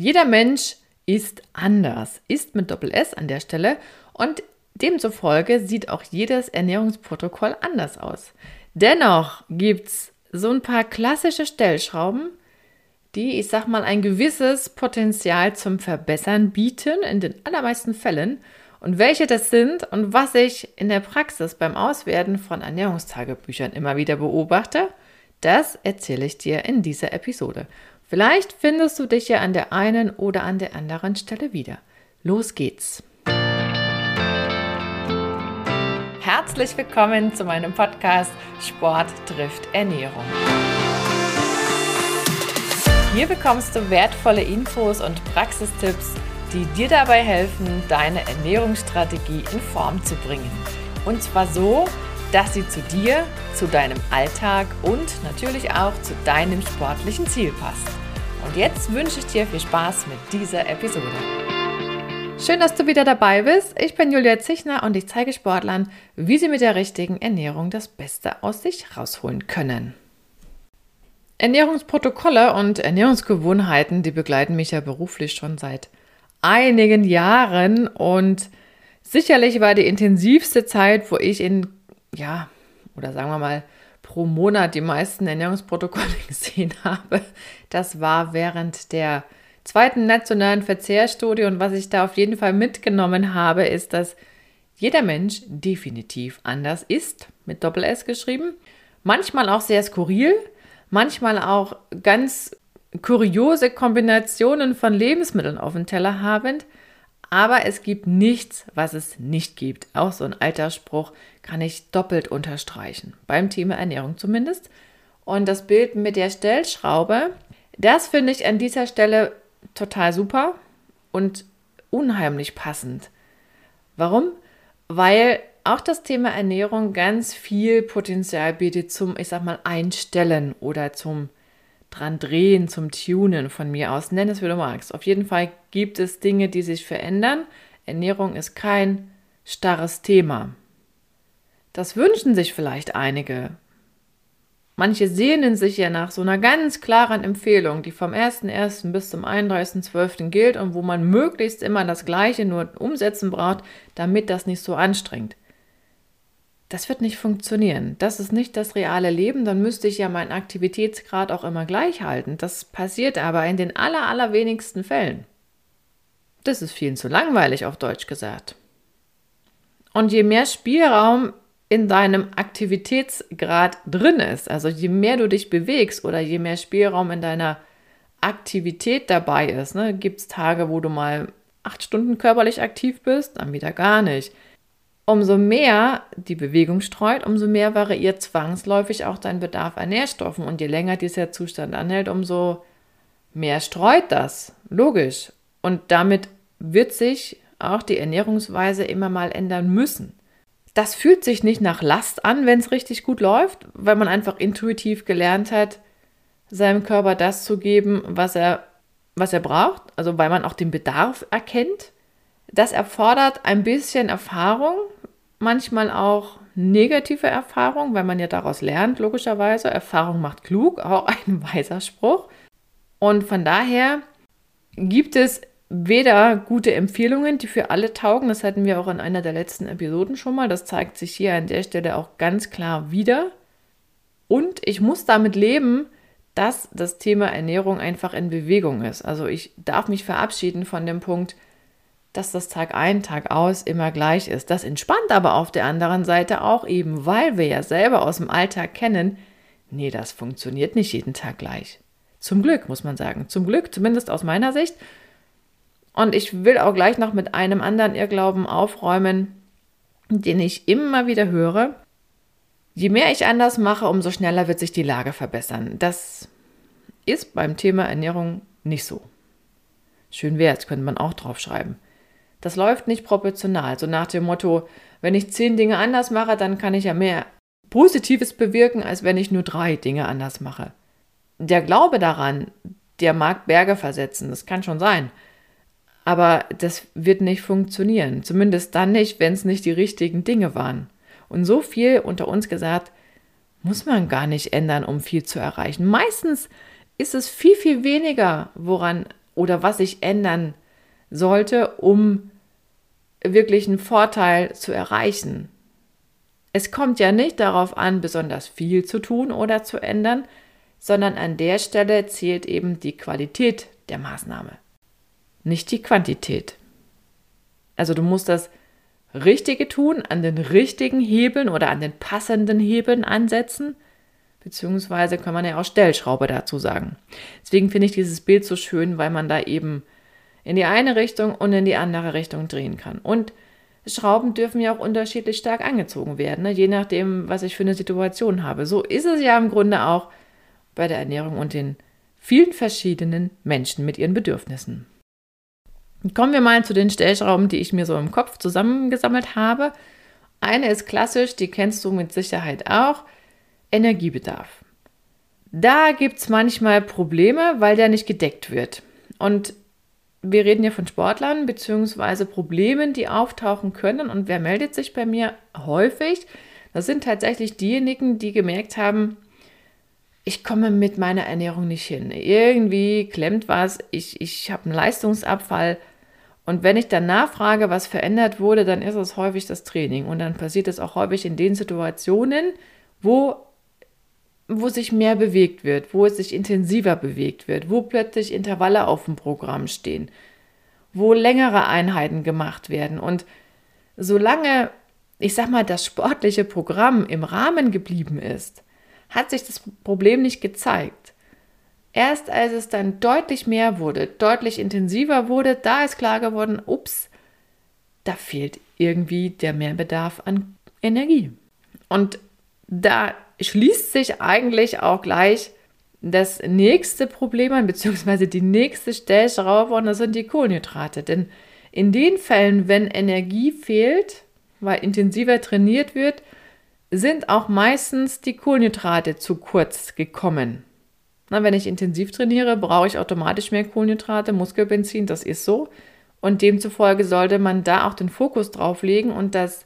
Jeder Mensch ist anders, ist mit Doppel S an der Stelle und demzufolge sieht auch jedes Ernährungsprotokoll anders aus. Dennoch gibt es so ein paar klassische Stellschrauben, die, ich sag mal, ein gewisses Potenzial zum Verbessern bieten, in den allermeisten Fällen. Und welche das sind und was ich in der Praxis beim Auswerten von Ernährungstagebüchern immer wieder beobachte, das erzähle ich dir in dieser Episode. Vielleicht findest du dich ja an der einen oder an der anderen Stelle wieder. Los geht's! Herzlich willkommen zu meinem Podcast Sport trifft Ernährung. Hier bekommst du wertvolle Infos und Praxistipps, die dir dabei helfen, deine Ernährungsstrategie in Form zu bringen. Und zwar so, dass sie zu dir, zu deinem Alltag und natürlich auch zu deinem sportlichen Ziel passt. Und jetzt wünsche ich dir viel Spaß mit dieser Episode. Schön, dass du wieder dabei bist. Ich bin Julia Zichner und ich zeige Sportlern, wie sie mit der richtigen Ernährung das Beste aus sich rausholen können. Ernährungsprotokolle und Ernährungsgewohnheiten, die begleiten mich ja beruflich schon seit einigen Jahren und sicherlich war die intensivste Zeit, wo ich in, ja, oder sagen wir mal, pro Monat die meisten Ernährungsprotokolle gesehen habe, das war während der zweiten nationalen Verzehrstudie. Und was ich da auf jeden Fall mitgenommen habe, ist, dass jeder Mensch definitiv anders ist, mit Doppel S geschrieben. Manchmal auch sehr skurril, manchmal auch ganz kuriose Kombinationen von Lebensmitteln auf dem Teller habend. Aber es gibt nichts, was es nicht gibt. Auch so ein alter Spruch kann ich doppelt unterstreichen. Beim Thema Ernährung zumindest. Und das Bild mit der Stellschraube, das finde ich an dieser Stelle total super und unheimlich passend. Warum? Weil auch das Thema Ernährung ganz viel Potenzial bietet zum, ich sag mal, Einstellen oder zum dran drehen, zum Tunen von mir aus. Nenn es, wie du magst. Auf jeden Fall gibt es Dinge, die sich verändern. Ernährung ist kein starres Thema. Das wünschen sich vielleicht einige. Manche sehnen sich ja nach so einer ganz klaren Empfehlung, die vom 1.1. bis zum 31.12. gilt und wo man möglichst immer das Gleiche nur umsetzen braucht, damit das nicht so anstrengt das wird nicht funktionieren. Das ist nicht das reale Leben, dann müsste ich ja meinen Aktivitätsgrad auch immer gleich halten. Das passiert aber in den aller, allerwenigsten Fällen. Das ist vielen zu langweilig, auf Deutsch gesagt. Und je mehr Spielraum in deinem Aktivitätsgrad drin ist, also je mehr du dich bewegst oder je mehr Spielraum in deiner Aktivität dabei ist, ne, gibt es Tage, wo du mal acht Stunden körperlich aktiv bist, dann wieder gar nicht Umso mehr die Bewegung streut, umso mehr variiert zwangsläufig auch dein Bedarf an Nährstoffen. Und je länger dieser Zustand anhält, umso mehr streut das. Logisch. Und damit wird sich auch die Ernährungsweise immer mal ändern müssen. Das fühlt sich nicht nach Last an, wenn es richtig gut läuft, weil man einfach intuitiv gelernt hat, seinem Körper das zu geben, was er, was er braucht, also weil man auch den Bedarf erkennt. Das erfordert ein bisschen Erfahrung, manchmal auch negative Erfahrung, weil man ja daraus lernt, logischerweise. Erfahrung macht klug, auch ein weiser Spruch. Und von daher gibt es weder gute Empfehlungen, die für alle taugen, das hatten wir auch in einer der letzten Episoden schon mal, das zeigt sich hier an der Stelle auch ganz klar wieder. Und ich muss damit leben, dass das Thema Ernährung einfach in Bewegung ist. Also ich darf mich verabschieden von dem Punkt, dass das Tag ein, Tag aus immer gleich ist. Das entspannt aber auf der anderen Seite auch eben, weil wir ja selber aus dem Alltag kennen, nee, das funktioniert nicht jeden Tag gleich. Zum Glück, muss man sagen. Zum Glück, zumindest aus meiner Sicht. Und ich will auch gleich noch mit einem anderen Irrglauben aufräumen, den ich immer wieder höre. Je mehr ich anders mache, umso schneller wird sich die Lage verbessern. Das ist beim Thema Ernährung nicht so. Schön wäre es, könnte man auch draufschreiben. Das läuft nicht proportional. So nach dem Motto, wenn ich zehn Dinge anders mache, dann kann ich ja mehr Positives bewirken, als wenn ich nur drei Dinge anders mache. Der Glaube daran, der mag Berge versetzen, das kann schon sein. Aber das wird nicht funktionieren. Zumindest dann nicht, wenn es nicht die richtigen Dinge waren. Und so viel unter uns gesagt, muss man gar nicht ändern, um viel zu erreichen. Meistens ist es viel, viel weniger, woran oder was ich ändern sollte, um wirklich einen Vorteil zu erreichen. Es kommt ja nicht darauf an, besonders viel zu tun oder zu ändern, sondern an der Stelle zählt eben die Qualität der Maßnahme, nicht die Quantität. Also du musst das Richtige tun, an den richtigen Hebeln oder an den passenden Hebeln ansetzen, beziehungsweise kann man ja auch Stellschraube dazu sagen. Deswegen finde ich dieses Bild so schön, weil man da eben in die eine Richtung und in die andere Richtung drehen kann. Und Schrauben dürfen ja auch unterschiedlich stark angezogen werden, ne? je nachdem, was ich für eine Situation habe. So ist es ja im Grunde auch bei der Ernährung und den vielen verschiedenen Menschen mit ihren Bedürfnissen. Kommen wir mal zu den Stellschrauben, die ich mir so im Kopf zusammengesammelt habe. Eine ist klassisch, die kennst du mit Sicherheit auch, Energiebedarf. Da gibt es manchmal Probleme, weil der nicht gedeckt wird. Und wir reden ja von Sportlern beziehungsweise Problemen, die auftauchen können. Und wer meldet sich bei mir häufig? Das sind tatsächlich diejenigen, die gemerkt haben, ich komme mit meiner Ernährung nicht hin. Irgendwie klemmt was, ich, ich habe einen Leistungsabfall. Und wenn ich dann nachfrage, was verändert wurde, dann ist es häufig das Training. Und dann passiert es auch häufig in den Situationen, wo, wo sich mehr bewegt wird, wo es sich intensiver bewegt wird, wo plötzlich Intervalle auf dem Programm stehen, wo längere Einheiten gemacht werden. Und solange, ich sag mal, das sportliche Programm im Rahmen geblieben ist, hat sich das Problem nicht gezeigt. Erst als es dann deutlich mehr wurde, deutlich intensiver wurde, da ist klar geworden, ups, da fehlt irgendwie der Mehrbedarf an Energie. Und da schließt sich eigentlich auch gleich das nächste Problem an, beziehungsweise die nächste Stellschraube, und das sind die Kohlenhydrate. Denn in den Fällen, wenn Energie fehlt, weil intensiver trainiert wird, sind auch meistens die Kohlenhydrate zu kurz gekommen. Na, wenn ich intensiv trainiere, brauche ich automatisch mehr Kohlenhydrate, Muskelbenzin, das ist so. Und demzufolge sollte man da auch den Fokus drauf legen und das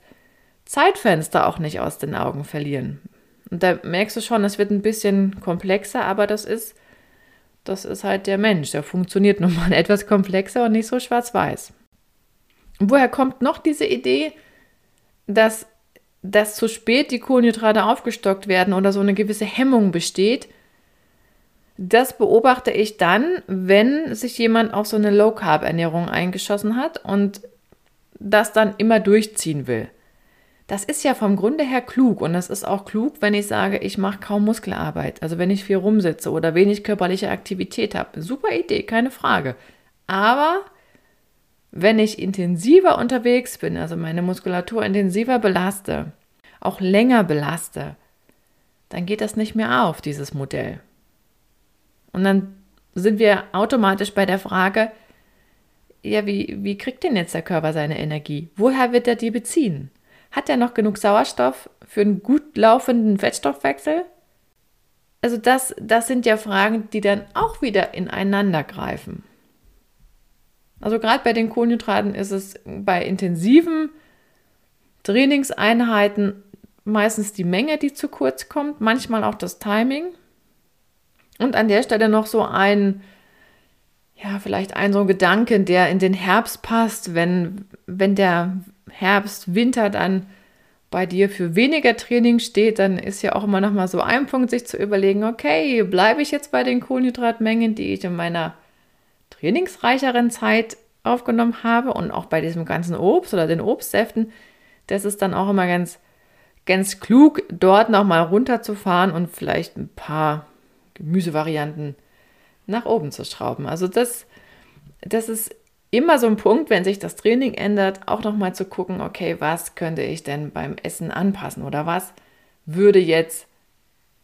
Zeitfenster auch nicht aus den Augen verlieren. Und da merkst du schon, es wird ein bisschen komplexer, aber das ist, das ist halt der Mensch. Der funktioniert nun mal etwas komplexer und nicht so schwarz-weiß. Woher kommt noch diese Idee, dass dass zu spät die Kohlenhydrate aufgestockt werden oder so eine gewisse Hemmung besteht, das beobachte ich dann, wenn sich jemand auf so eine Low-Carb-Ernährung eingeschossen hat und das dann immer durchziehen will. Das ist ja vom Grunde her klug und das ist auch klug, wenn ich sage, ich mache kaum Muskelarbeit, also wenn ich viel rumsitze oder wenig körperliche Aktivität habe. Super Idee, keine Frage. Aber wenn ich intensiver unterwegs bin, also meine Muskulatur intensiver belaste, auch länger belaste, dann geht das nicht mehr auf, dieses Modell. Und dann sind wir automatisch bei der Frage, ja, wie, wie kriegt denn jetzt der Körper seine Energie? Woher wird er die beziehen? Hat er noch genug Sauerstoff für einen gut laufenden Fettstoffwechsel? Also das, das sind ja Fragen, die dann auch wieder ineinander greifen. Also gerade bei den Kohlenhydraten ist es bei intensiven Trainingseinheiten meistens die Menge, die zu kurz kommt, manchmal auch das Timing. Und an der Stelle noch so ein, ja, vielleicht ein so ein Gedanke, der in den Herbst passt, wenn, wenn der Herbst, Winter dann bei dir für weniger Training steht, dann ist ja auch immer noch mal so ein Punkt, sich zu überlegen, okay, bleibe ich jetzt bei den Kohlenhydratmengen, die ich in meiner trainingsreicheren Zeit aufgenommen habe und auch bei diesem ganzen Obst oder den Obstsäften, das ist dann auch immer ganz, ganz klug, dort nochmal runterzufahren und vielleicht ein paar Gemüsevarianten nach oben zu schrauben. Also das, das ist immer so ein Punkt, wenn sich das Training ändert, auch nochmal zu gucken, okay, was könnte ich denn beim Essen anpassen oder was würde jetzt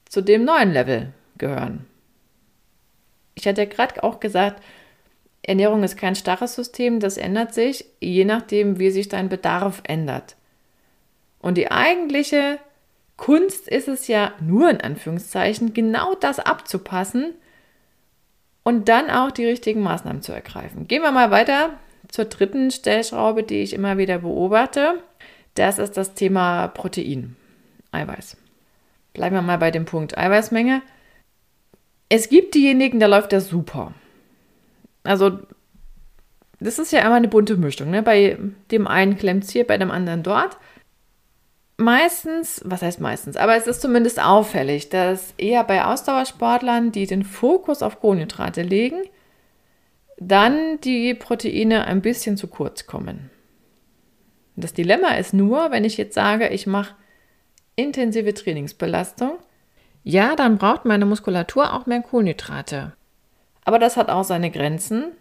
zu dem neuen Level gehören. Ich hatte ja gerade auch gesagt, Ernährung ist kein starres System, das ändert sich, je nachdem, wie sich dein Bedarf ändert. Und die eigentliche Kunst ist es ja nur in Anführungszeichen, genau das abzupassen und dann auch die richtigen Maßnahmen zu ergreifen. Gehen wir mal weiter zur dritten Stellschraube, die ich immer wieder beobachte. Das ist das Thema Protein, Eiweiß. Bleiben wir mal bei dem Punkt Eiweißmenge. Es gibt diejenigen, da läuft das super Also, das ist ja immer eine bunte Mischung. Ne? Bei dem einen klemmt es hier, bei dem anderen dort. Meistens, was heißt meistens, aber es ist zumindest auffällig, dass eher bei Ausdauersportlern, die den Fokus auf Kohlenhydrate legen, dann die Proteine ein bisschen zu kurz kommen. Das Dilemma ist nur, wenn ich jetzt sage, ich mache intensive Trainingsbelastung, ja, dann braucht meine Muskulatur auch mehr Kohlenhydrate. Aber das hat auch seine Grenzen,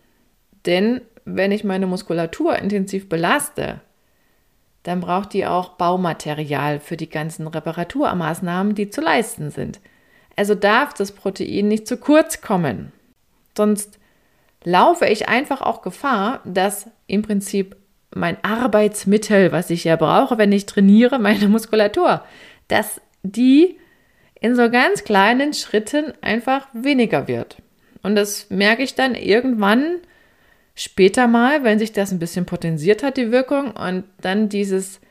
denn wenn ich meine Muskulatur intensiv belaste, dann braucht die auch Baumaterial für die ganzen Reparaturmaßnahmen, die zu leisten sind. Also darf das Protein nicht zu kurz kommen. Sonst laufe ich einfach auch Gefahr, dass im Prinzip mein Arbeitsmittel, was ich ja brauche, wenn ich trainiere, meine Muskulatur, dass die in so ganz kleinen Schritten einfach weniger wird. Und das merke ich dann irgendwann später mal, wenn sich das ein bisschen potenziert hat, die Wirkung, und dann dieses,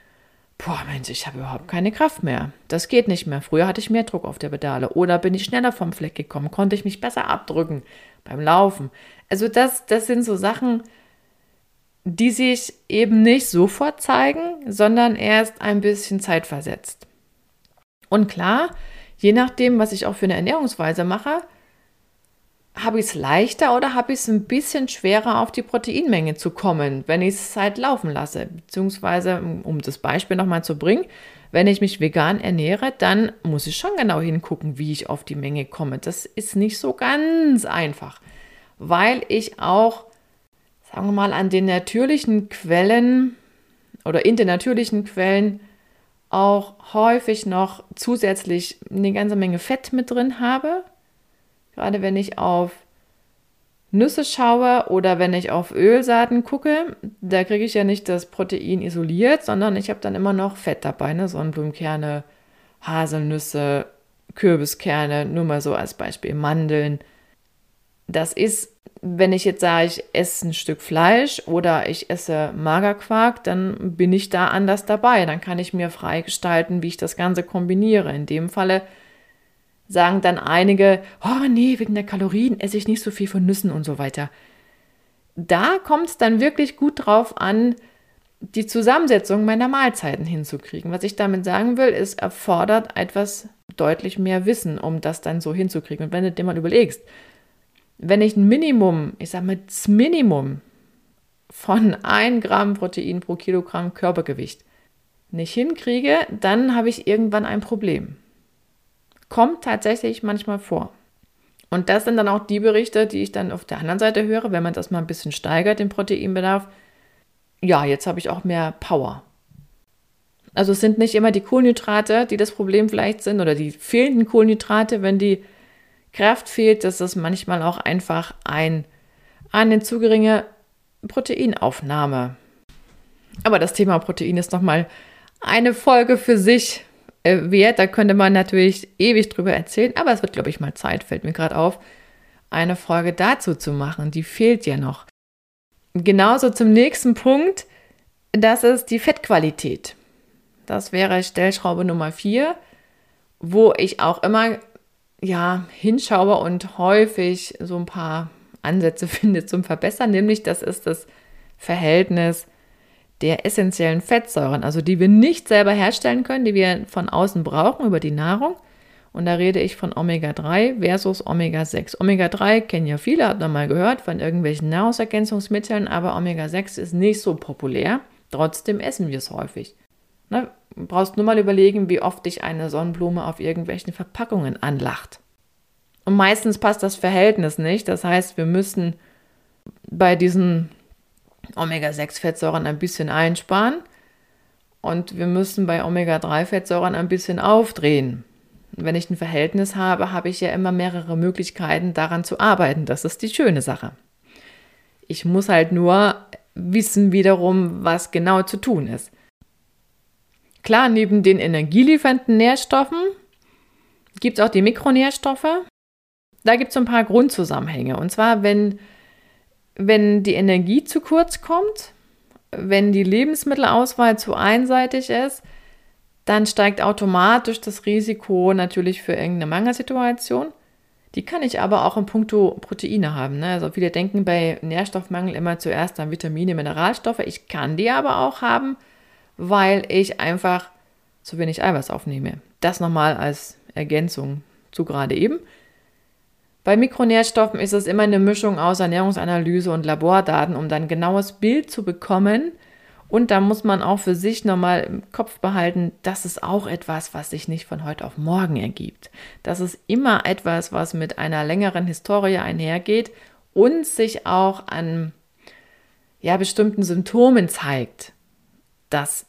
boah, Mensch, ich habe überhaupt keine Kraft mehr. Das geht nicht mehr. Früher hatte ich mehr Druck auf der Pedale oder bin ich schneller vom Fleck gekommen, konnte ich mich besser abdrücken beim Laufen. Also das, das sind so Sachen, die sich eben nicht sofort zeigen, sondern erst ein bisschen zeitversetzt. Und klar, je nachdem, was ich auch für eine Ernährungsweise mache, habe ich es leichter oder habe ich es ein bisschen schwerer, auf die Proteinmenge zu kommen, wenn ich es halt laufen lasse. Beziehungsweise, um das Beispiel nochmal zu bringen, wenn ich mich vegan ernähre, dann muss ich schon genau hingucken, wie ich auf die Menge komme. Das ist nicht so ganz einfach, weil ich auch, sagen wir mal, an den natürlichen Quellen oder in den natürlichen Quellen auch häufig noch zusätzlich eine ganze Menge Fett mit drin habe. Gerade wenn ich auf Nüsse schaue oder wenn ich auf Ölsaaten gucke, da kriege ich ja nicht das Protein isoliert, sondern ich habe dann immer noch Fett dabei, ne? Sonnenblumenkerne, Haselnüsse, Kürbiskerne, nur mal so als Beispiel, Mandeln. Das ist wenn ich jetzt sage, ich esse ein Stück Fleisch oder ich esse Magerquark, dann bin ich da anders dabei. Dann kann ich mir freigestalten, wie ich das Ganze kombiniere. In dem Falle sagen dann einige, oh nee, wegen der Kalorien esse ich nicht so viel von Nüssen und so weiter. Da kommt es dann wirklich gut drauf an, die Zusammensetzung meiner Mahlzeiten hinzukriegen. Was ich damit sagen will, ist, erfordert etwas deutlich mehr Wissen, um das dann so hinzukriegen. Und wenn du dir mal überlegst, wenn ich ein Minimum, ich sage mal das Minimum von 1 Gramm Protein pro Kilogramm Körpergewicht nicht hinkriege, dann habe ich irgendwann ein Problem. Kommt tatsächlich manchmal vor. Und das sind dann auch die Berichte, die ich dann auf der anderen Seite höre, wenn man das mal ein bisschen steigert, den Proteinbedarf. Ja, jetzt habe ich auch mehr Power. Also es sind nicht immer die Kohlenhydrate, die das Problem vielleicht sind oder die fehlenden Kohlenhydrate, wenn die Kraft fehlt, dass es manchmal auch einfach ein eine zu geringe Proteinaufnahme. Aber das Thema Protein ist nochmal eine Folge für sich äh, wert. Da könnte man natürlich ewig drüber erzählen, aber es wird, glaube ich, mal Zeit, fällt mir gerade auf, eine Folge dazu zu machen. Die fehlt ja noch. Genauso zum nächsten Punkt, das ist die Fettqualität. Das wäre Stellschraube Nummer 4, wo ich auch immer ja, hinschaue und häufig so ein paar Ansätze finde zum Verbessern, nämlich das ist das Verhältnis der essentiellen Fettsäuren, also die wir nicht selber herstellen können, die wir von außen brauchen über die Nahrung. Und da rede ich von Omega-3 versus Omega-6. Omega-3 kennen ja viele, hat man mal gehört von irgendwelchen Nahrungsergänzungsmitteln, aber Omega-6 ist nicht so populär. Trotzdem essen wir es häufig. Ne? Brauchst nur mal überlegen, wie oft dich eine Sonnenblume auf irgendwelchen Verpackungen anlacht. Und meistens passt das Verhältnis nicht. Das heißt, wir müssen bei diesen Omega-6-Fettsäuren ein bisschen einsparen und wir müssen bei Omega-3-Fettsäuren ein bisschen aufdrehen. wenn ich ein Verhältnis habe, habe ich ja immer mehrere Möglichkeiten, daran zu arbeiten. Das ist die schöne Sache. Ich muss halt nur wissen wiederum, was genau zu tun ist. Klar, neben den energieliefernden Nährstoffen gibt es auch die Mikronährstoffe. Da gibt es ein paar Grundzusammenhänge. Und zwar, wenn, wenn die Energie zu kurz kommt, wenn die Lebensmittelauswahl zu einseitig ist, dann steigt automatisch das Risiko natürlich für irgendeine Mangelsituation. Die kann ich aber auch in puncto Proteine haben. Ne? Also viele denken bei Nährstoffmangel immer zuerst an Vitamine, Mineralstoffe. Ich kann die aber auch haben, weil ich einfach zu wenig Eiweiß aufnehme. Das nochmal als Ergänzung zu gerade eben. Bei Mikronährstoffen ist es immer eine Mischung aus Ernährungsanalyse und Labordaten, um dann genaues Bild zu bekommen. Und da muss man auch für sich nochmal im Kopf behalten, das ist auch etwas, was sich nicht von heute auf morgen ergibt. Das ist immer etwas, was mit einer längeren Historie einhergeht und sich auch an ja, bestimmten Symptomen zeigt. Das,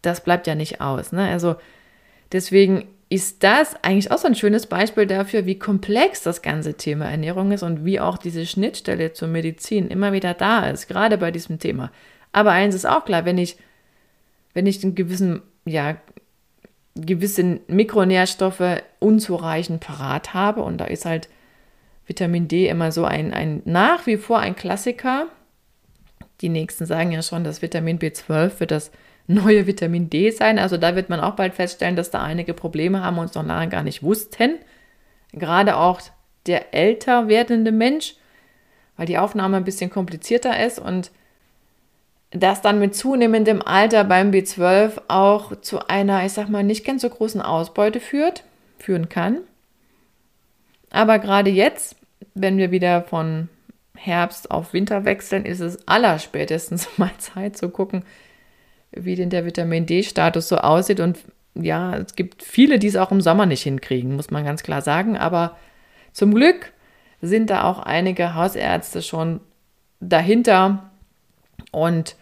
das bleibt ja nicht aus. Ne? Also deswegen ist das eigentlich auch so ein schönes Beispiel dafür, wie komplex das ganze Thema Ernährung ist und wie auch diese Schnittstelle zur Medizin immer wieder da ist, gerade bei diesem Thema. Aber eins ist auch klar, wenn ich, wenn ich einen gewissen, ja, gewisse Mikronährstoffe unzureichend parat habe und da ist halt Vitamin D immer so ein, ein nach wie vor ein Klassiker. Die nächsten sagen ja schon, dass Vitamin B12 für das neue Vitamin D sein. Also da wird man auch bald feststellen, dass da einige Probleme haben und uns noch lange gar nicht wussten. Gerade auch der älter werdende Mensch, weil die Aufnahme ein bisschen komplizierter ist und das dann mit zunehmendem Alter beim B12 auch zu einer, ich sag mal, nicht ganz so großen Ausbeute führt, führen kann. Aber gerade jetzt, wenn wir wieder von Herbst auf Winter wechseln, ist es allerspätestens mal Zeit zu gucken, wie denn der Vitamin D-Status so aussieht. Und ja, es gibt viele, die es auch im Sommer nicht hinkriegen, muss man ganz klar sagen. Aber zum Glück sind da auch einige Hausärzte schon dahinter und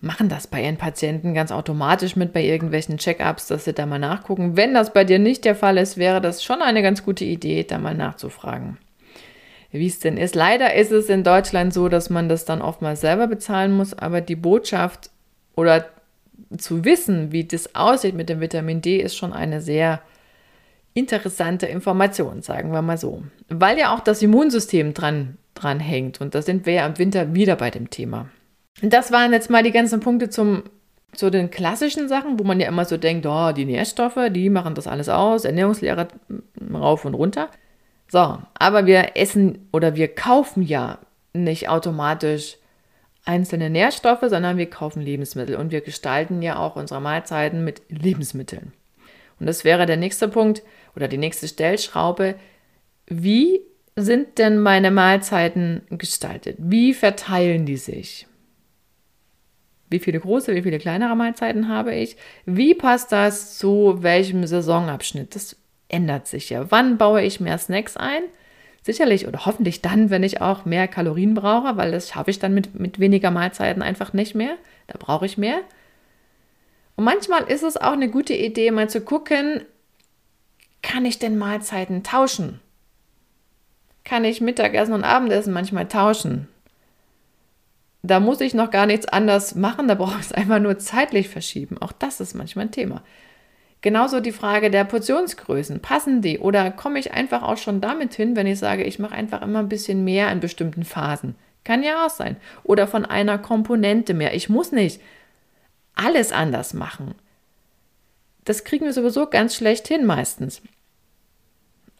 machen das bei ihren Patienten ganz automatisch mit bei irgendwelchen Check-ups, dass sie da mal nachgucken. Wenn das bei dir nicht der Fall ist, wäre das schon eine ganz gute Idee, da mal nachzufragen, wie es denn ist. Leider ist es in Deutschland so, dass man das dann oftmals selber bezahlen muss, aber die Botschaft oder zu wissen, wie das aussieht mit dem Vitamin D, ist schon eine sehr interessante Information, sagen wir mal so. Weil ja auch das Immunsystem dran, dran hängt. Und da sind wir ja im Winter wieder bei dem Thema. Das waren jetzt mal die ganzen Punkte zum, zu den klassischen Sachen, wo man ja immer so denkt, oh, die Nährstoffe, die machen das alles aus, Ernährungslehre rauf und runter. So, aber wir essen oder wir kaufen ja nicht automatisch einzelne Nährstoffe, sondern wir kaufen Lebensmittel und wir gestalten ja auch unsere Mahlzeiten mit Lebensmitteln. Und das wäre der nächste Punkt oder die nächste Stellschraube. Wie sind denn meine Mahlzeiten gestaltet? Wie verteilen die sich? Wie viele große, wie viele kleinere Mahlzeiten habe ich? Wie passt das zu welchem Saisonabschnitt? Das ändert sich ja. Wann baue ich mehr Snacks ein? Sicherlich oder hoffentlich dann, wenn ich auch mehr Kalorien brauche, weil das schaffe ich dann mit, mit weniger Mahlzeiten einfach nicht mehr. Da brauche ich mehr. Und manchmal ist es auch eine gute Idee, mal zu gucken, kann ich denn Mahlzeiten tauschen? Kann ich Mittagessen und Abendessen manchmal tauschen? Da muss ich noch gar nichts anders machen, da brauche ich es einfach nur zeitlich verschieben. Auch das ist manchmal ein Thema. Genauso die Frage der Portionsgrößen. Passen die oder komme ich einfach auch schon damit hin, wenn ich sage, ich mache einfach immer ein bisschen mehr in bestimmten Phasen? Kann ja auch sein. Oder von einer Komponente mehr. Ich muss nicht alles anders machen. Das kriegen wir sowieso ganz schlecht hin meistens.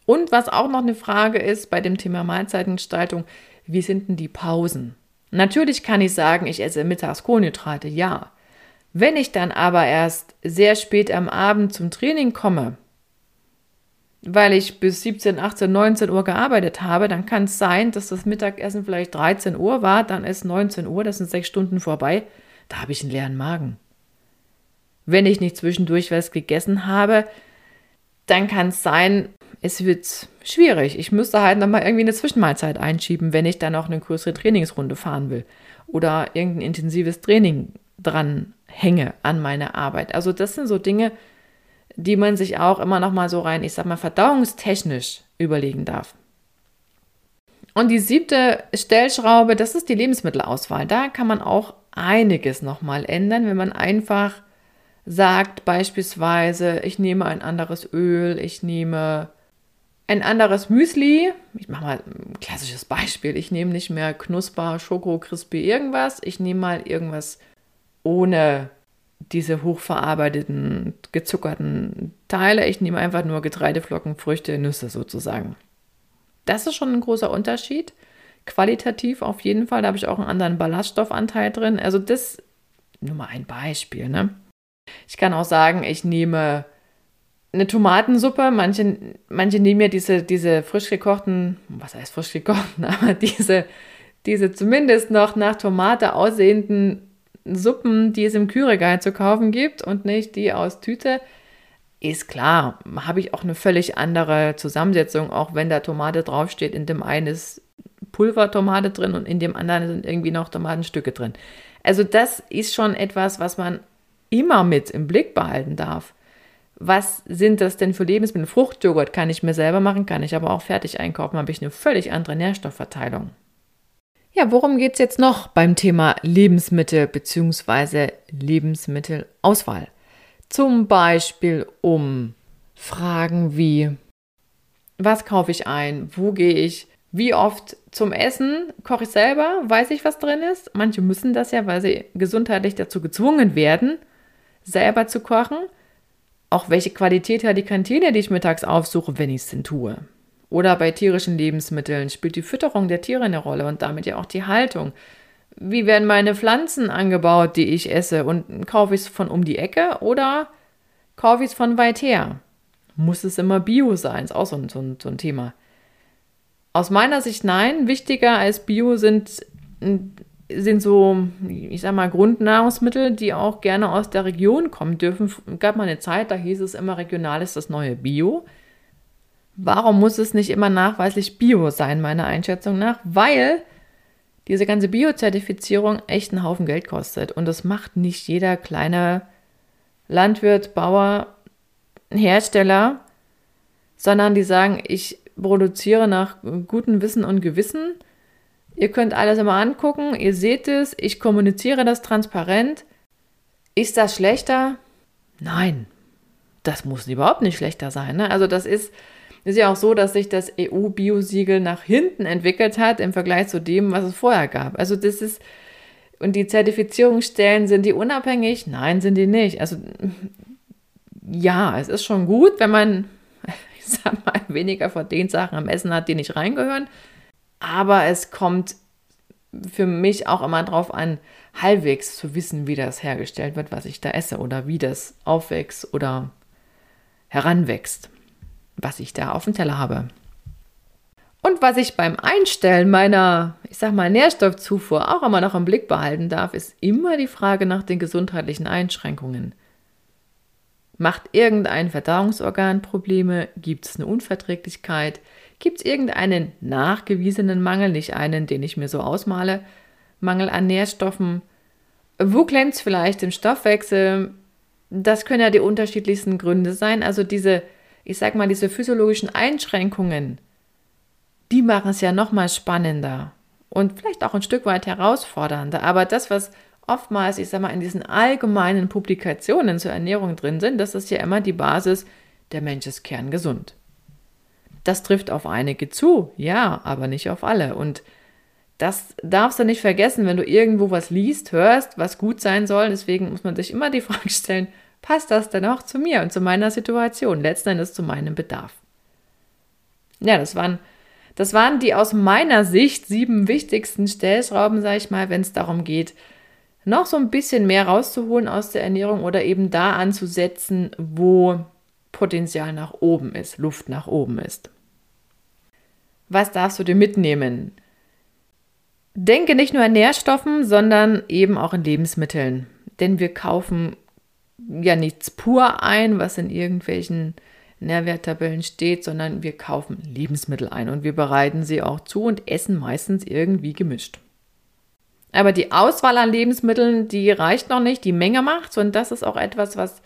Und was auch noch eine Frage ist bei dem Thema Mahlzeitengestaltung, wie sind denn die Pausen? Natürlich kann ich sagen, ich esse mittags Kohlenhydrate, ja. Wenn ich dann aber erst sehr spät am Abend zum Training komme, weil ich bis 17, 18, 19 Uhr gearbeitet habe, dann kann es sein, dass das Mittagessen vielleicht 13 Uhr war, dann ist 19 Uhr, das sind sechs Stunden vorbei, da habe ich einen leeren Magen. Wenn ich nicht zwischendurch was gegessen habe, dann kann es sein, es wird schwierig. Ich müsste halt nochmal irgendwie eine Zwischenmahlzeit einschieben, wenn ich dann auch eine größere Trainingsrunde fahren will oder irgendein intensives Training dran hänge an meine Arbeit. Also das sind so Dinge, die man sich auch immer noch mal so rein, ich sag mal, verdauungstechnisch überlegen darf. Und die siebte Stellschraube, das ist die Lebensmittelauswahl. Da kann man auch einiges noch mal ändern, wenn man einfach sagt, beispielsweise, ich nehme ein anderes Öl, ich nehme ein anderes Müsli. Ich mache mal ein klassisches Beispiel. Ich nehme nicht mehr Knusper, Schoko, Crispy, irgendwas. Ich nehme mal irgendwas ohne diese hochverarbeiteten, gezuckerten Teile. Ich nehme einfach nur Getreideflocken, Früchte, Nüsse sozusagen. Das ist schon ein großer Unterschied. Qualitativ auf jeden Fall. Da habe ich auch einen anderen Ballaststoffanteil drin. Also das nur mal ein Beispiel. Ne? Ich kann auch sagen, ich nehme eine Tomatensuppe. Manche, manche nehmen ja diese, diese frisch gekochten, was heißt frisch gekochten, aber diese, diese zumindest noch nach Tomate aussehenden Suppen, die es im Kühlregal zu kaufen gibt und nicht die aus Tüte. Ist klar, habe ich auch eine völlig andere Zusammensetzung, auch wenn da Tomate draufsteht. In dem einen ist Pulvertomate drin und in dem anderen sind irgendwie noch Tomatenstücke drin. Also das ist schon etwas, was man immer mit im Blick behalten darf. Was sind das denn für Lebensmittel? Fruchtjoghurt kann ich mir selber machen, kann ich aber auch fertig einkaufen, habe ich eine völlig andere Nährstoffverteilung. Ja, worum geht es jetzt noch beim Thema Lebensmittel bzw. Lebensmittelauswahl? Zum Beispiel um Fragen wie, was kaufe ich ein? Wo gehe ich? Wie oft zum Essen koche ich selber? Weiß ich, was drin ist? Manche müssen das ja, weil sie gesundheitlich dazu gezwungen werden, selber zu kochen. Auch welche Qualität hat die Kantine, die ich mittags aufsuche, wenn ich es denn tue? Oder bei tierischen Lebensmitteln spielt die Fütterung der Tiere eine Rolle und damit ja auch die Haltung. Wie werden meine Pflanzen angebaut, die ich esse? Und kaufe ich es von um die Ecke oder kaufe ich es von weit her? Muss es immer Bio sein? Ist auch so ein, so ein, so ein Thema. Aus meiner Sicht nein. Wichtiger als Bio sind, sind so, ich sag mal, Grundnahrungsmittel, die auch gerne aus der Region kommen dürfen. Es gab mal eine Zeit, da hieß es immer, regional ist das neue Bio. Warum muss es nicht immer nachweislich Bio sein, meiner Einschätzung nach? Weil diese ganze Bio-Zertifizierung echt einen Haufen Geld kostet. Und das macht nicht jeder kleine Landwirt, Bauer, Hersteller, sondern die sagen, ich produziere nach gutem Wissen und Gewissen. Ihr könnt alles immer angucken, ihr seht es, ich kommuniziere das transparent. Ist das schlechter? Nein, das muss überhaupt nicht schlechter sein. Ne? Also das ist ist ja auch so, dass sich das EU-Biosiegel nach hinten entwickelt hat im Vergleich zu dem, was es vorher gab. Also das ist, und die Zertifizierungsstellen, sind die unabhängig? Nein, sind die nicht. Also ja, es ist schon gut, wenn man, ich sag mal, weniger von den Sachen am Essen hat, die nicht reingehören. Aber es kommt für mich auch immer darauf an, halbwegs zu wissen, wie das hergestellt wird, was ich da esse oder wie das aufwächst oder heranwächst was ich da auf dem Teller habe. Und was ich beim Einstellen meiner, ich sag mal, Nährstoffzufuhr auch immer noch im Blick behalten darf, ist immer die Frage nach den gesundheitlichen Einschränkungen. Macht irgendein Verdauungsorgan Probleme? Gibt es eine Unverträglichkeit? Gibt es irgendeinen nachgewiesenen Mangel, nicht einen, den ich mir so ausmale? Mangel an Nährstoffen? Wo klemmt es vielleicht im Stoffwechsel? Das können ja die unterschiedlichsten Gründe sein. Also diese ich sag mal, diese physiologischen Einschränkungen, die machen es ja nochmal spannender und vielleicht auch ein Stück weit herausfordernder. Aber das, was oftmals, ich sag mal, in diesen allgemeinen Publikationen zur Ernährung drin sind, das ist ja immer die Basis, der Mensch ist kerngesund. Das trifft auf einige zu, ja, aber nicht auf alle. Und das darfst du nicht vergessen, wenn du irgendwo was liest, hörst, was gut sein soll. Deswegen muss man sich immer die Frage stellen, passt das denn auch zu mir und zu meiner Situation, letzten Endes zu meinem Bedarf. Ja, das waren, das waren die aus meiner Sicht sieben wichtigsten Stellschrauben, sage ich mal, wenn es darum geht, noch so ein bisschen mehr rauszuholen aus der Ernährung oder eben da anzusetzen, wo Potenzial nach oben ist, Luft nach oben ist. Was darfst du dir mitnehmen? Denke nicht nur an Nährstoffen, sondern eben auch in Lebensmitteln. Denn wir kaufen ja nichts pur ein, was in irgendwelchen Nährwerttabellen steht, sondern wir kaufen Lebensmittel ein und wir bereiten sie auch zu und essen meistens irgendwie gemischt. Aber die Auswahl an Lebensmitteln, die reicht noch nicht, die Menge macht, und das ist auch etwas, was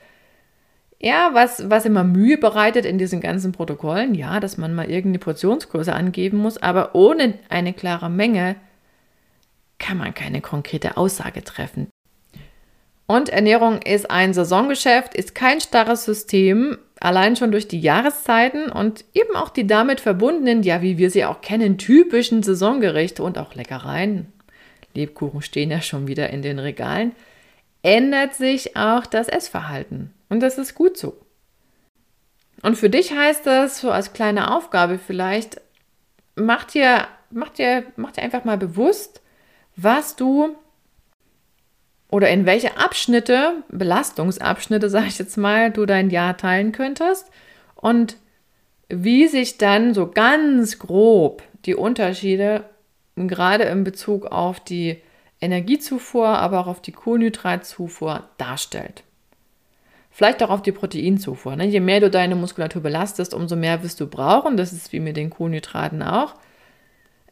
ja, was, was immer Mühe bereitet in diesen ganzen Protokollen, ja, dass man mal irgendeine Portionsgröße angeben muss, aber ohne eine klare Menge kann man keine konkrete Aussage treffen. Und Ernährung ist ein Saisongeschäft, ist kein starres System, allein schon durch die Jahreszeiten und eben auch die damit verbundenen, ja, wie wir sie auch kennen, typischen Saisongerichte und auch Leckereien. Lebkuchen stehen ja schon wieder in den Regalen. Ändert sich auch das Essverhalten. Und das ist gut so. Und für dich heißt das so als kleine Aufgabe vielleicht mach dir, mach dir, mach dir einfach mal bewusst, was du oder in welche Abschnitte, Belastungsabschnitte, sage ich jetzt mal, du dein Jahr teilen könntest und wie sich dann so ganz grob die Unterschiede gerade in Bezug auf die Energiezufuhr, aber auch auf die Kohlenhydratzufuhr darstellt. Vielleicht auch auf die Proteinzufuhr. Ne? Je mehr du deine Muskulatur belastest, umso mehr wirst du brauchen. Das ist wie mit den Kohlenhydraten auch.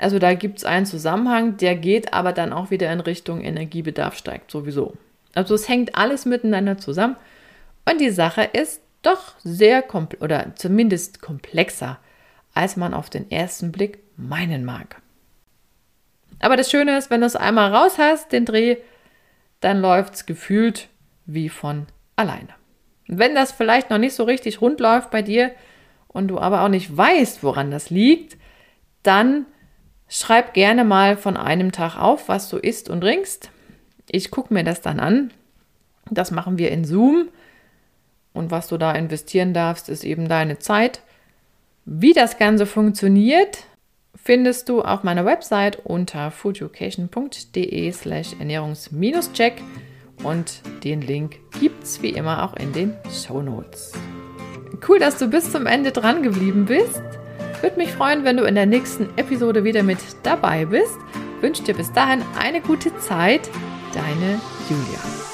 Also da gibt es einen Zusammenhang, der geht aber dann auch wieder in Richtung Energiebedarf steigt sowieso. Also es hängt alles miteinander zusammen und die Sache ist doch sehr komplex oder zumindest komplexer, als man auf den ersten Blick meinen mag. Aber das Schöne ist, wenn du es einmal raus hast, den Dreh, dann läuft es gefühlt wie von alleine. Wenn das vielleicht noch nicht so richtig rund läuft bei dir und du aber auch nicht weißt, woran das liegt, dann schreib gerne mal von einem Tag auf, was du isst und trinkst. Ich gucke mir das dann an. Das machen wir in Zoom. Und was du da investieren darfst, ist eben deine Zeit. Wie das Ganze funktioniert, findest du auf meiner Website unter foodeducation.de slash ernährungs-check und den Link gibt es wie immer auch in den Show Notes. Cool, dass du bis zum Ende dran geblieben bist. Würde mich freuen, wenn du in der nächsten Episode wieder mit dabei bist. Wünsche dir bis dahin eine gute Zeit. Deine Julia.